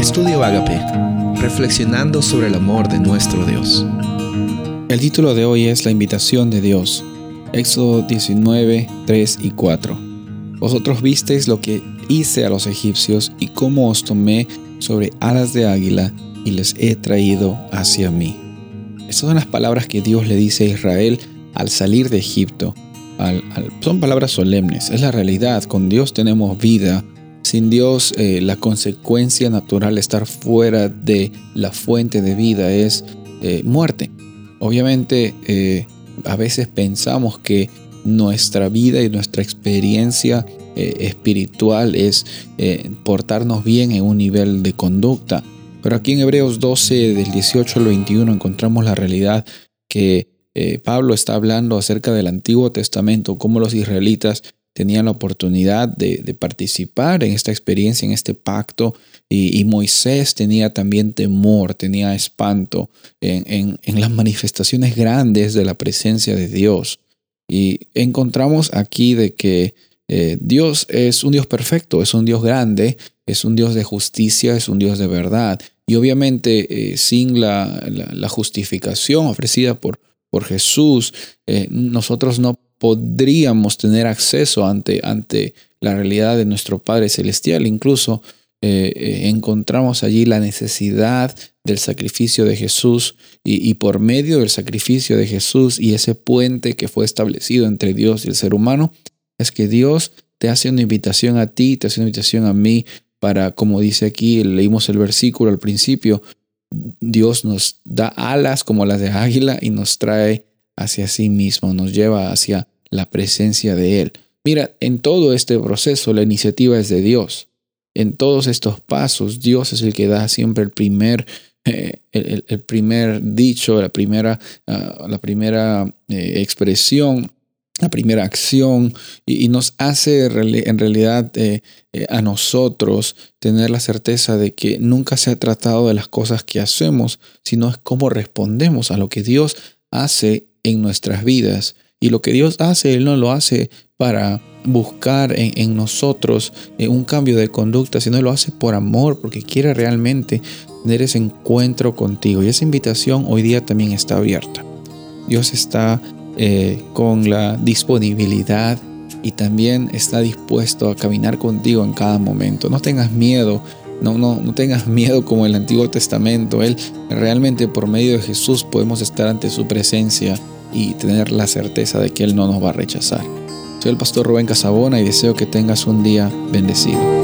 Estudio Agape, reflexionando sobre el amor de nuestro Dios. El título de hoy es La invitación de Dios. Éxodo 19, 3 y 4. Vosotros visteis lo que hice a los egipcios y cómo os tomé sobre alas de águila y les he traído hacia mí. Estas son las palabras que Dios le dice a Israel al salir de Egipto. son palabras solemnes, es la realidad. Con Dios tenemos vida, sin Dios, eh, la consecuencia natural estar fuera de la fuente de vida es eh, muerte. Obviamente, eh, a veces pensamos que nuestra vida y nuestra experiencia espiritual es portarnos bien en un nivel de conducta. Pero aquí en Hebreos 12, del 18 al 21, encontramos la realidad que Pablo está hablando acerca del Antiguo Testamento, cómo los israelitas tenían la oportunidad de, participar en esta experiencia, en este pacto, y, Moisés tenía también temor, tenía espanto en, las manifestaciones grandes de la presencia de Dios. Y encontramos aquí de que eh, Dios es un Dios perfecto, es un Dios grande, es un Dios de justicia, es un Dios de verdad. Y obviamente eh, sin la, justificación ofrecida por, por Jesús, eh, nosotros no podríamos tener acceso ante, ante la realidad de nuestro Padre Celestial. Incluso eh, eh, encontramos allí la necesidad del sacrificio de Jesús y, por medio del sacrificio de Jesús y ese puente que fue establecido entre Dios y el ser humano, es que Dios te hace una invitación a ti, te hace una invitación a mí para, como dice aquí, leímos el versículo al principio, Dios nos da alas como las de águila y nos trae hacia sí mismo, nos lleva hacia la presencia de Él. Mira, en todo este proceso la iniciativa es de Dios. En todos estos pasos, Dios es el que da siempre el primer, eh, el, primer dicho, la primera, ah, la primera eh, expresión, la primera acción y, nos hace en realidad eh, a nosotros tener la certeza de que nunca se ha tratado de las cosas que hacemos, sino es cómo respondemos a lo que Dios hace en nuestras vidas. Y lo que Dios hace, Él no lo hace para buscar en, nosotros eh, un cambio de conducta, sino lo hace por amor, porque quiere realmente tener ese encuentro contigo. Y esa invitación hoy día también está abierta. Dios está eh, con la disponibilidad y también está dispuesto a caminar contigo en cada momento. No tengas miedo. No, no, no tengas miedo como el Antiguo Testamento. Él realmente por medio de Jesús podemos estar ante su presencia y tener la certeza de que Él no nos va a rechazar. Soy el pastor Rubén Casabona y deseo que tengas un día bendecido.